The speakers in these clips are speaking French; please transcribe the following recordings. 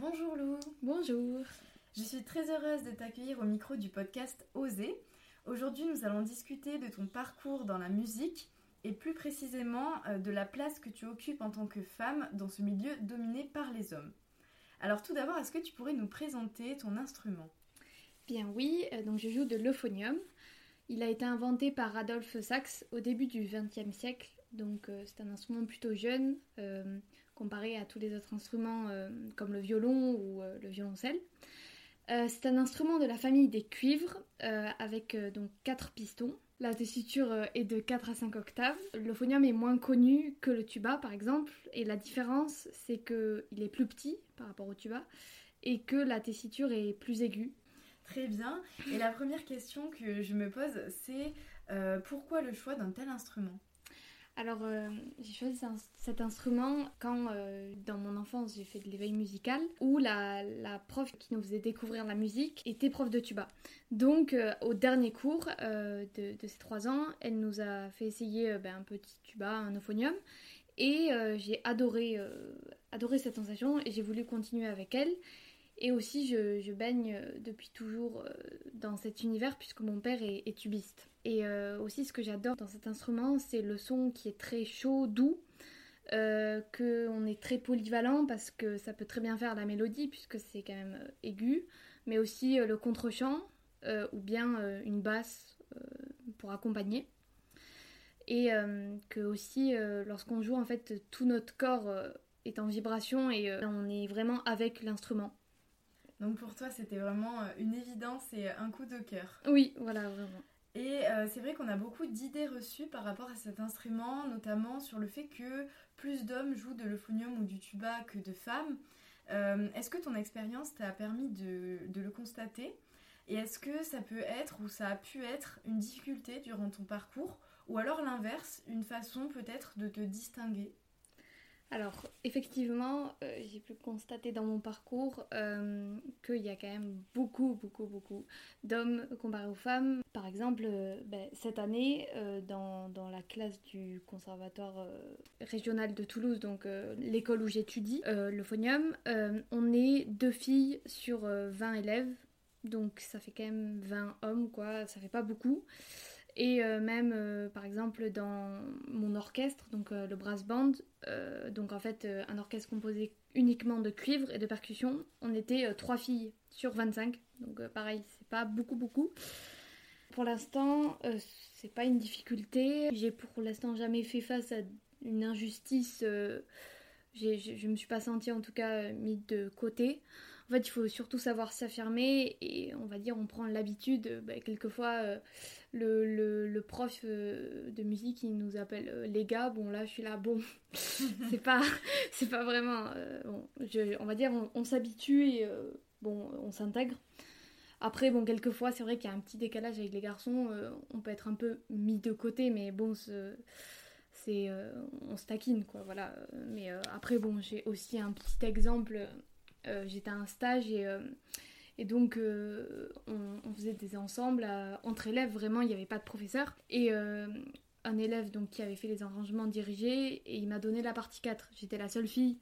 Bonjour Lou. Bonjour. Je suis très heureuse de t'accueillir au micro du podcast Oser. Aujourd'hui, nous allons discuter de ton parcours dans la musique et plus précisément euh, de la place que tu occupes en tant que femme dans ce milieu dominé par les hommes. Alors tout d'abord, est-ce que tu pourrais nous présenter ton instrument? Bien oui, euh, donc je joue de l'euphonium. Il a été inventé par Adolphe Sax au début du XXe siècle, donc euh, c'est un instrument plutôt jeune comparé à tous les autres instruments comme le violon ou le violoncelle. c'est un instrument de la famille des cuivres avec donc quatre pistons la tessiture euh, est de 4 à 5 octaves. L'euphonium est moins connu que le tuba par exemple et la différence c'est qu'il est plus petit par rapport au tuba et que la tessiture est plus aiguë. Très bien. Et la première question que je me pose c'est euh, pourquoi le choix d'un tel instrument? Alors, euh, j'ai choisi cet instrument quand, euh, dans mon enfance, j'ai fait de l'éveil musical, où la, prof qui nous faisait découvrir la musique était prof de tuba. Donc, euh, au dernier cours de, ces trois ans, elle nous a fait essayer ben, un petit tuba, un euphonium, et j'ai adoré, adoré cette sensation, et j'ai voulu continuer avec elle. Et aussi, je, baigne euh, depuis toujours euh, dans cet univers puisque mon père est, tubiste. Et euh, aussi, ce que j'adore dans cet instrument, c'est le son qui est très chaud, doux, qu'on est très polyvalent parce que ça peut très bien faire la mélodie puisque c'est quand même aigu, mais aussi le contre-champ ou bien une basse pour accompagner. Et que aussi, lorsqu'on joue, en fait, tout notre corps est en vibration et on est vraiment avec l'instrument. Donc pour toi, c'était vraiment euh, une évidence et un coup de cœur. Oui, voilà, vraiment. Et euh, c'est vrai qu'on a beaucoup d'idées reçues par rapport à cet instrument, notamment sur le fait que plus d'hommes jouent de l'euphonium ou du tuba que de femmes. Euh, est-ce que ton expérience t'a permis de, de, le constater? Et est-ce que ça peut être ou ça a pu être une difficulté durant ton parcours? Ou alors l'inverse, une façon peut-être de te distinguer? Alors, effectivement, euh, j'ai pu constater dans mon parcours euh, qu'il y a quand même beaucoup, beaucoup, beaucoup d'hommes comparés aux femmes. Par exemple, euh, ben, cette année, dans, dans, la classe du conservatoire régional de Toulouse, donc l'école où j'étudie, le phonium, on est deux filles sur 20 élèves. Donc ça fait quand même 20 hommes, quoi, ça fait pas beaucoup. Et euh, même, euh, par exemple, dans mon orchestre, donc euh, le brass band, donc en fait, un orchestre composé uniquement de cuivre et de percussion, on était trois filles sur 25. Donc pareil, c'est pas beaucoup, beaucoup. Pour l'instant, c'est pas une difficulté. J'ai pour l'instant jamais fait face à une injustice. je me suis pas sentie en tout cas mise de côté. En fait, il faut surtout savoir s'affirmer et on va dire, on prend l'habitude, bah, quelquefois, le, prof euh, de musique il nous appelle euh, les gars bon là je suis là bon. C'est pas c'est pas vraiment euh, on va dire on, s'habitue et bon on s'intègre. Après bon quelquefois c'est vrai qu'il y a un petit décalage avec les garçons on peut être un peu mis de côté mais bon c'est on se taquine quoi voilà. Mais après bon j'ai aussi un petit exemple j'étais à un stage et et donc, euh, on, faisait des ensembles entre élèves, vraiment, il n'y avait pas de professeur. Et euh, un élève donc, qui avait fait les arrangements dirigés, et il m'a donné la partie 4. J'étais la seule fille.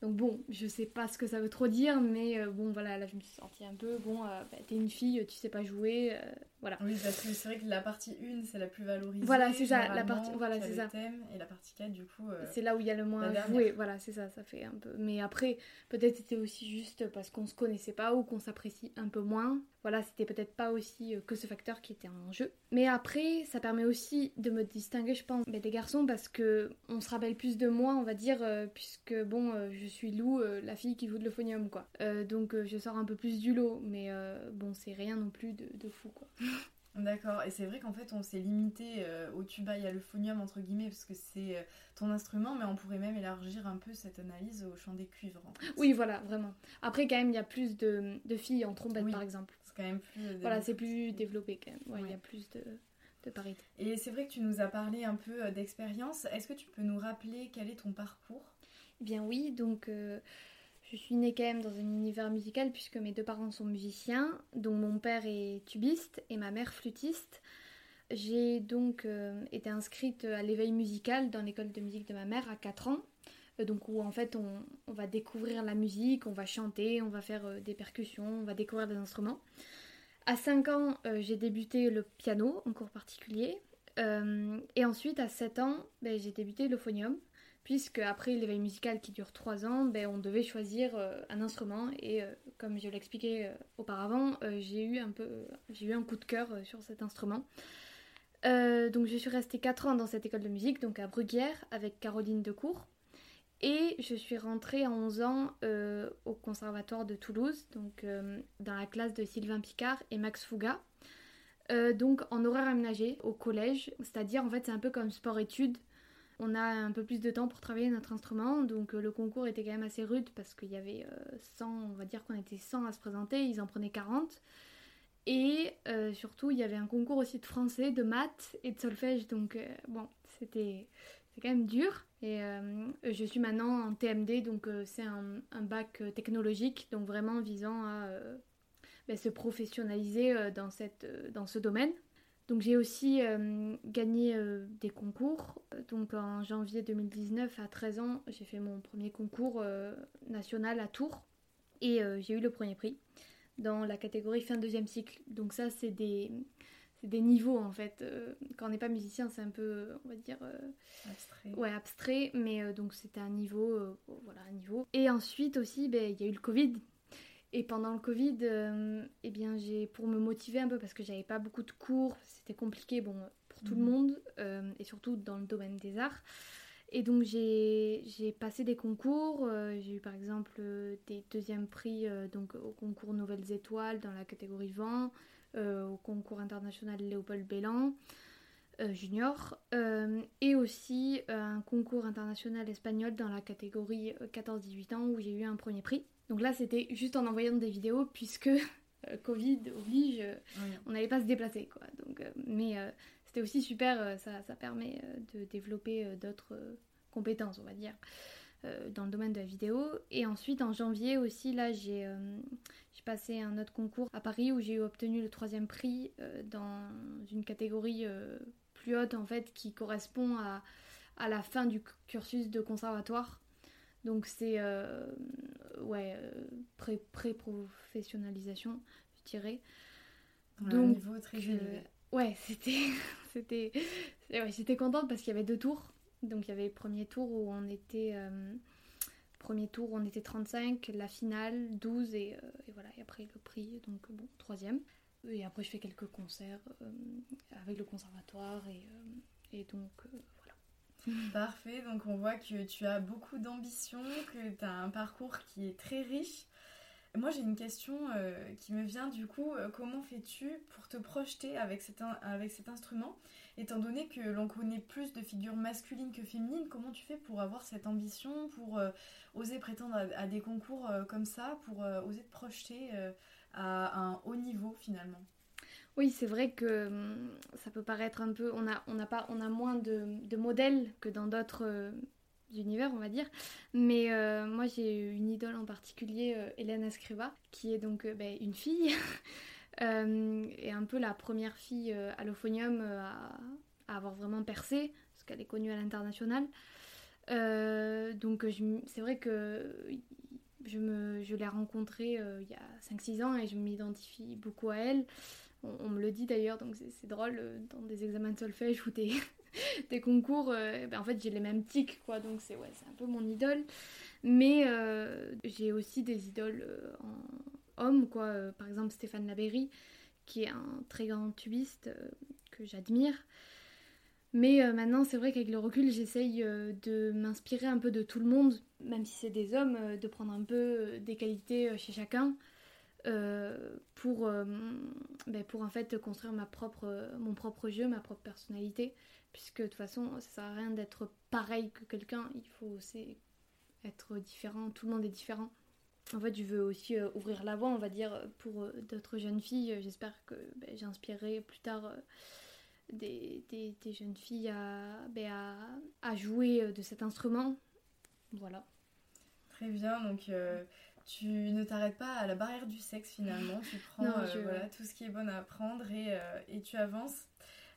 Donc bon, je sais pas ce que ça veut trop dire, mais euh, bon voilà, là je me suis sentie un peu, bon, bah, t'es une fille, tu sais pas jouer, voilà. Oui, parce que c'est vrai que la partie 1, c'est la plus valorisée. Voilà, c'est ça, la partie, voilà, c'est ça. Thème, et la partie 4, du coup... c'est là où il y a le moins à jouer, voilà, c'est ça, ça fait un peu... Mais après, peut-être c'était aussi juste parce qu'on se connaissait pas ou qu'on s'apprécie un peu moins. Voilà, c'était peut-être pas aussi euh, que ce facteur qui était en jeu. Mais après, ça permet aussi de me distinguer, je pense, des garçons parce que on se rappelle plus de moi, on va dire, euh, puisque bon, euh, je suis Lou, la fille qui joue de l'euphonium, quoi. donc je sors un peu plus du lot, mais bon, c'est rien non plus de, de fou, quoi. D'accord, et c'est vrai qu'en fait on s'est limité euh, au tuba et à l'euphonium entre guillemets parce que c'est euh, ton instrument, mais on pourrait même élargir un peu cette analyse au chant des cuivres. Oui, voilà, vraiment. Après, quand même, il y a plus de, filles en trompette par exemple. C'est quand même plus. Euh, voilà, c'est plus développé quand même. il y a plus de, de parité. Et c'est vrai que tu nous as parlé un peu d'expérience. Est-ce que tu peux nous rappeler quel est ton parcours? Eh bien, oui, donc. Je suis née quand même dans un univers musical puisque mes deux parents sont musiciens, dont mon père est tubiste et ma mère flûtiste. J'ai donc euh, été inscrite à l'éveil musical dans l'école de musique de ma mère à 4 ans. Donc où en fait on, va découvrir la musique, on va chanter, on va faire des percussions, on va découvrir des instruments. À 5 ans, j'ai débuté le piano en cours particulier. et ensuite, à 7 ans, ben, j'ai débuté le phonium puisque après l'éveil musical qui dure 3 ans, ben, on devait choisir euh, un instrument et euh, comme je l'expliquais euh, auparavant, j'ai eu un coup de cœur sur cet instrument. donc je suis restée 4 ans dans cette école de musique, donc à Bruguière avec Caroline Decourt. Et je suis rentrée à 11 ans au conservatoire de Toulouse, donc dans la classe de Sylvain Picard et Max Fouga. donc en horaire aménagé au collège, c'est-à-dire en fait c'est un peu comme sport-études on a un peu plus de temps pour travailler notre instrument, donc euh, le concours était quand même assez rude parce qu'il y avait 100, euh, on va dire qu'on était 100 à se présenter, ils en prenaient 40. Et euh, surtout, il y avait un concours aussi de français, de maths et de solfège, donc bon, c'était quand même dur. Et je suis maintenant en TMD, donc c'est un, bac technologique, donc vraiment visant à ben, se professionnaliser dans, cette, dans ce domaine. Donc j'ai aussi euh, gagné euh, des concours. Donc en janvier 2019, à 13 ans, j'ai fait mon premier concours euh, national à Tours et j'ai eu le premier prix dans la catégorie fin deuxième cycle. Donc ça c'est des, des niveaux en fait. quand on n'est pas musicien, c'est un peu, on va dire, abstrait. Ouais, abstrait. Mais donc c'était un niveau, voilà, un niveau. Et ensuite aussi, ben, il y a eu le Covid. Et pendant le Covid, euh, eh bien, j'ai pour me motiver un peu parce que j'avais pas beaucoup de cours, c'était compliqué, bon, pour tout le mhm. monde euh, et surtout dans le domaine des arts. Et donc j'ai passé des concours, euh, j'ai eu par exemple des deuxièmes prix donc au concours Nouvelles Étoiles dans la catégorie vent, au concours international Léopold Bellan junior, et aussi un concours international espagnol dans la catégorie 14-18 ans où j'ai eu un premier prix. Donc là, c'était juste en envoyant des vidéos, puisque euh, Covid oblige, euh, on n'allait pas se déplacer. Quoi. Donc, euh, mais c'était aussi super, ça, ça, permet de développer d'autres compétences, on va dire, dans le domaine de la vidéo. Et ensuite, en janvier aussi, là, j'ai passé un autre concours à Paris où j'ai obtenu le troisième prix dans une catégorie plus haute, en fait, qui correspond à, à la fin du cursus de conservatoire. Donc c'est euh, ouais, euh, pré-professionnalisation, je dirais. Donc, un niveau très euh, ouais, c'était c'était ouais, j'étais contente parce qu'il y avait deux tours. Donc il y avait le premier tour où on était tour on était 35, la finale 12 et, et, voilà, et après le prix donc bon, troisième. Et après je fais quelques concerts avec le conservatoire et, et donc Parfait, donc on voit que tu as beaucoup d'ambition, que tu as un parcours qui est très riche. Moi j'ai une question euh, qui me vient du coup, euh, comment fais-tu pour te projeter avec cet, instrument? Étant donné que l'on connaît plus de figures masculines que féminines, comment tu fais pour avoir cette ambition, pour euh, oser prétendre à, des concours comme ça, pour oser te projeter à un haut niveau finalement? Oui, c'est vrai que hum, ça peut paraître un peu. On a, on pas, on a moins de, modèles que dans d'autres univers, on va dire. Mais euh, moi, j'ai une idole en particulier, euh, Hélène qui est donc ben, une fille. et un peu la première fille à l'Ophonium à, avoir vraiment percé, parce qu'elle est connue à l'international. donc c'est vrai que je, me, je l'ai rencontrée il y a 5-6 ans et je m'identifie beaucoup à elle. On, me le dit d'ailleurs, donc c'est drôle, euh, dans des examens de solfège ou des, des concours, euh, ben en fait j'ai les mêmes tics, quoi, donc c'est ouais, un peu mon idole. Mais euh, j'ai aussi des idoles en hommes, quoi, par exemple Stéphane Laberry, qui est un très grand tubiste que j'admire. Mais maintenant, c'est vrai qu'avec le recul, j'essaye de m'inspirer un peu de tout le monde, même si c'est des hommes, de prendre un peu des qualités chez chacun. Euh, pour, euh, ben pour en fait construire ma propre, mon propre jeu, ma propre personnalité. Puisque de toute façon, ça sert à rien d'être pareil que quelqu'un, il faut aussi être différent, tout le monde est différent. En fait, je veux aussi euh, ouvrir la voie, on va dire, pour d'autres jeunes filles. J'espère que ben, j'inspirerai plus tard des, des, jeunes filles à, ben, à, jouer de cet instrument. Voilà. Très bien, donc tu ne t'arrêtes pas à la barrière du sexe finalement, tu prends euh, voilà, tout ce qui est bon à apprendre et, euh, et tu avances.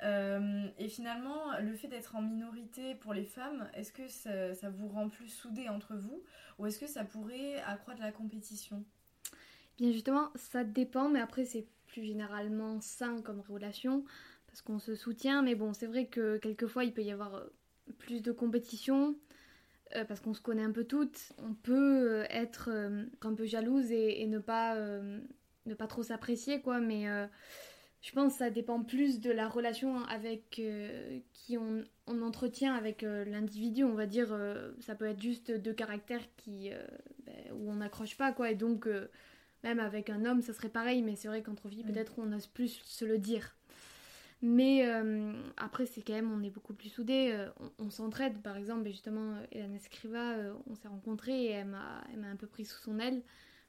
et finalement, le fait d'être en minorité pour les femmes, est-ce que ça, ça, vous rend plus soudés entre vous ou est-ce que ça pourrait accroître la compétition? Bien justement, ça dépend, mais après c'est plus généralement sain comme relation parce qu'on se soutient. Mais bon, c'est vrai que quelquefois il peut y avoir plus de compétition euh, parce qu'on se connaît un peu toutes, on peut euh, être euh, un peu jalouse et, ne, pas, ne pas trop s'apprécier, quoi. Mais je pense que ça dépend plus de la relation avec qui on, entretient avec l'individu. On va dire, ça peut être juste deux caractères qui, ben, où on n'accroche pas, quoi. Et donc, même avec un homme, ça serait pareil, mais c'est vrai qu'entre filles, peut-être on ose plus se le dire. Mais euh, après, c'est quand même, on est beaucoup plus soudés. Euh, on, s'entraide, par exemple, justement, Hélène Escriva, euh, on s'est rencontrés et elle m'a un peu pris sous son aile.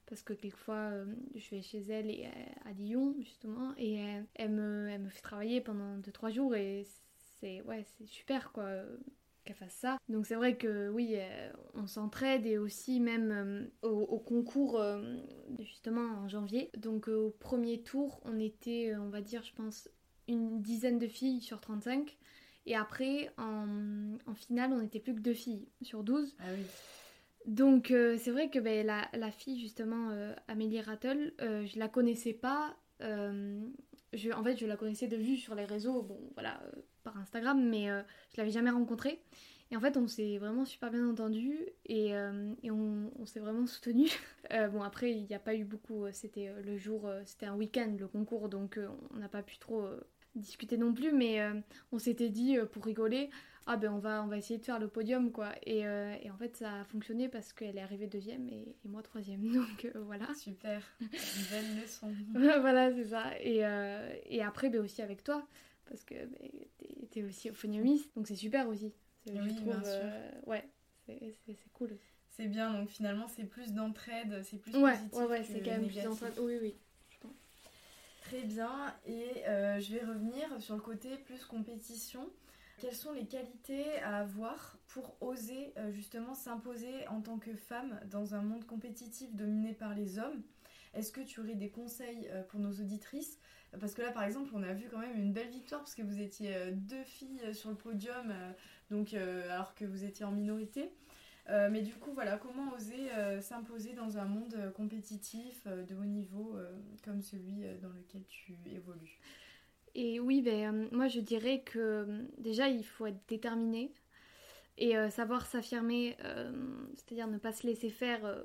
Parce que quelquefois, je vais chez elle et, à Lyon, justement, et elle, me, elle me fait travailler pendant 2-3 jours et c'est ouais, super, quoi qu'elle fasse ça. Donc c'est vrai que oui, on s'entraide et aussi même au, concours justement en janvier. Donc au premier tour, on était, on va dire, je pense, une dizaine de filles sur 35. Et après, en, en finale, on n'était plus que deux filles sur 12. Ah oui. Donc euh, c'est vrai que ben, la, la, fille, justement, euh, Amélie Rattle, euh, je la connaissais pas. je, en fait, je la connaissais de vue sur les réseaux, bon, voilà, par Instagram, mais je l'avais jamais rencontrée. Et en fait, on s'est vraiment super bien entendu et, et on, on s'est vraiment soutenu. bon, après, il n'y a pas eu beaucoup. C'était le jour, c'était un week-end, le concours, donc on n'a pas pu trop discuter non plus, mais euh, on s'était dit euh, pour rigoler, ah ben on va, on va essayer de faire le podium quoi. Et, euh, et en fait ça a fonctionné parce qu'elle est arrivée deuxième et, et moi troisième. Donc voilà. Super, une belle leçon. voilà c'est ça. Et, et après ben, aussi avec toi parce que ben, t'es es aussi phoniumiste donc c'est super aussi. Oui, bien sûr. ouais, c'est cool. C'est bien donc finalement c'est plus d'entraide, c'est plus ouais, positif. Ouais ouais c'est quand même plus d'entraide. Oui oui. Très bien, et euh, je vais revenir sur le côté plus compétition. Quelles sont les qualités à avoir pour oser euh, justement s'imposer en tant que femme dans un monde compétitif dominé par les hommes? Est-ce que tu aurais des conseils euh, pour nos auditrices? Parce que là par exemple on a vu quand même une belle victoire parce que vous étiez deux filles sur le podium donc, alors que vous étiez en minorité. Euh, mais du coup, voilà, comment oser euh, s'imposer dans un monde euh, compétitif de haut niveau comme celui dans lequel tu évolues? Et oui, ben, moi je dirais que déjà il faut être déterminé et savoir s'affirmer, c'est-à-dire ne pas se laisser faire,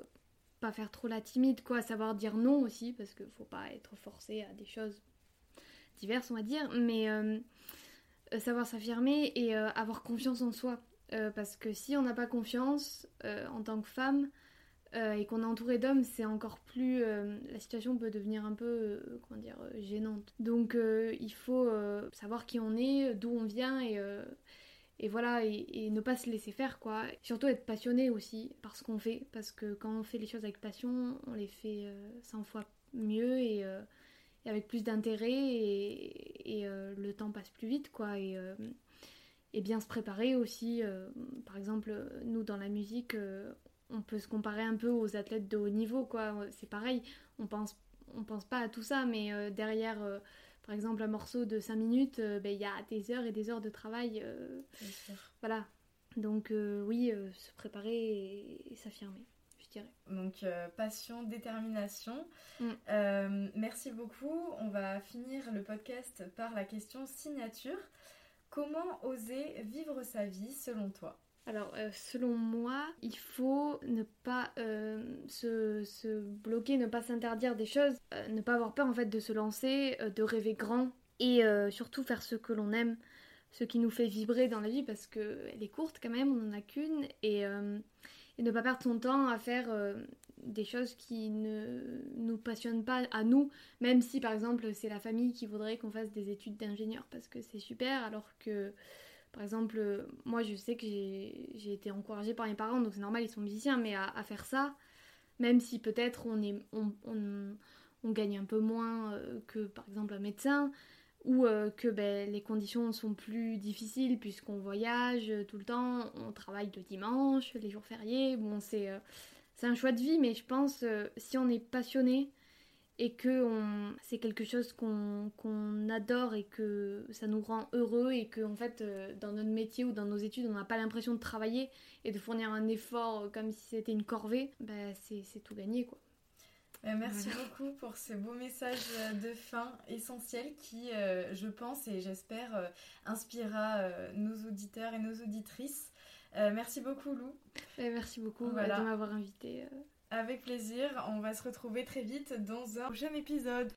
pas faire trop la timide, quoi, savoir dire non aussi, parce qu'il faut pas être forcé à des choses diverses, on va dire, mais savoir s'affirmer et avoir confiance en soi. Euh, parce que si on n'a pas confiance euh, en tant que femme euh, et qu'on est entouré d'hommes, c'est encore plus. la situation peut devenir un peu, comment dire, gênante. Donc il faut savoir qui on est, d'où on vient et. voilà, et, ne pas se laisser faire, quoi. Surtout être passionné aussi par ce qu'on fait, parce que quand on fait les choses avec passion, on les fait 100 fois mieux et, avec plus d'intérêt, et, le temps passe plus vite, quoi. Et bien se préparer aussi. Euh, par exemple, nous dans la musique, euh, on peut se comparer un peu aux athlètes de haut niveau, quoi. C'est pareil, on pense, on pense pas à tout ça, mais euh, derrière, par exemple, un morceau de 5 minutes, ben, il y a des heures et des heures de travail. voilà. Donc oui, se préparer et, s'affirmer. je dirais. Donc passion, détermination. Mm. merci beaucoup. On va finir le podcast par la question signature. Comment oser vivre sa vie selon toi? Alors, euh, selon moi, il faut ne pas euh, se, bloquer, ne pas s'interdire des choses, euh, ne pas avoir peur en fait de se lancer, de rêver grand et surtout faire ce que l'on aime, ce qui nous fait vibrer dans la vie parce qu'elle est courte quand même, on n'en a qu'une et, et, ne pas perdre son temps à faire des choses qui ne nous passionnent pas à nous, même si par exemple c'est la famille qui voudrait qu'on fasse des études d'ingénieur parce que c'est super, alors que par exemple moi je sais que j'ai été encouragée par mes parents, donc c'est normal, ils sont musiciens, mais à, faire ça, même si peut-être on, gagne un peu moins euh, que par exemple un médecin, ou euh, que ben, les conditions sont plus difficiles puisqu'on voyage tout le temps, on travaille le dimanche, les jours fériés, bon c'est... Euh, c'est un choix de vie, mais je pense, euh, si on est passionné et que c'est quelque chose qu'on adore et que ça nous rend heureux et que en fait euh, dans notre métier ou dans nos études on n'a pas l'impression de travailler et de fournir un effort comme si c'était une corvée, bah, c'est tout gagné quoi. Euh, merci beaucoup pour ce beau message de fin essentiel qui, euh, je pense et j'espère, inspirera nos auditeurs et nos auditrices. Merci beaucoup Lou. merci beaucoup de m'avoir invité. Avec plaisir, on va se retrouver très vite dans un prochain épisode.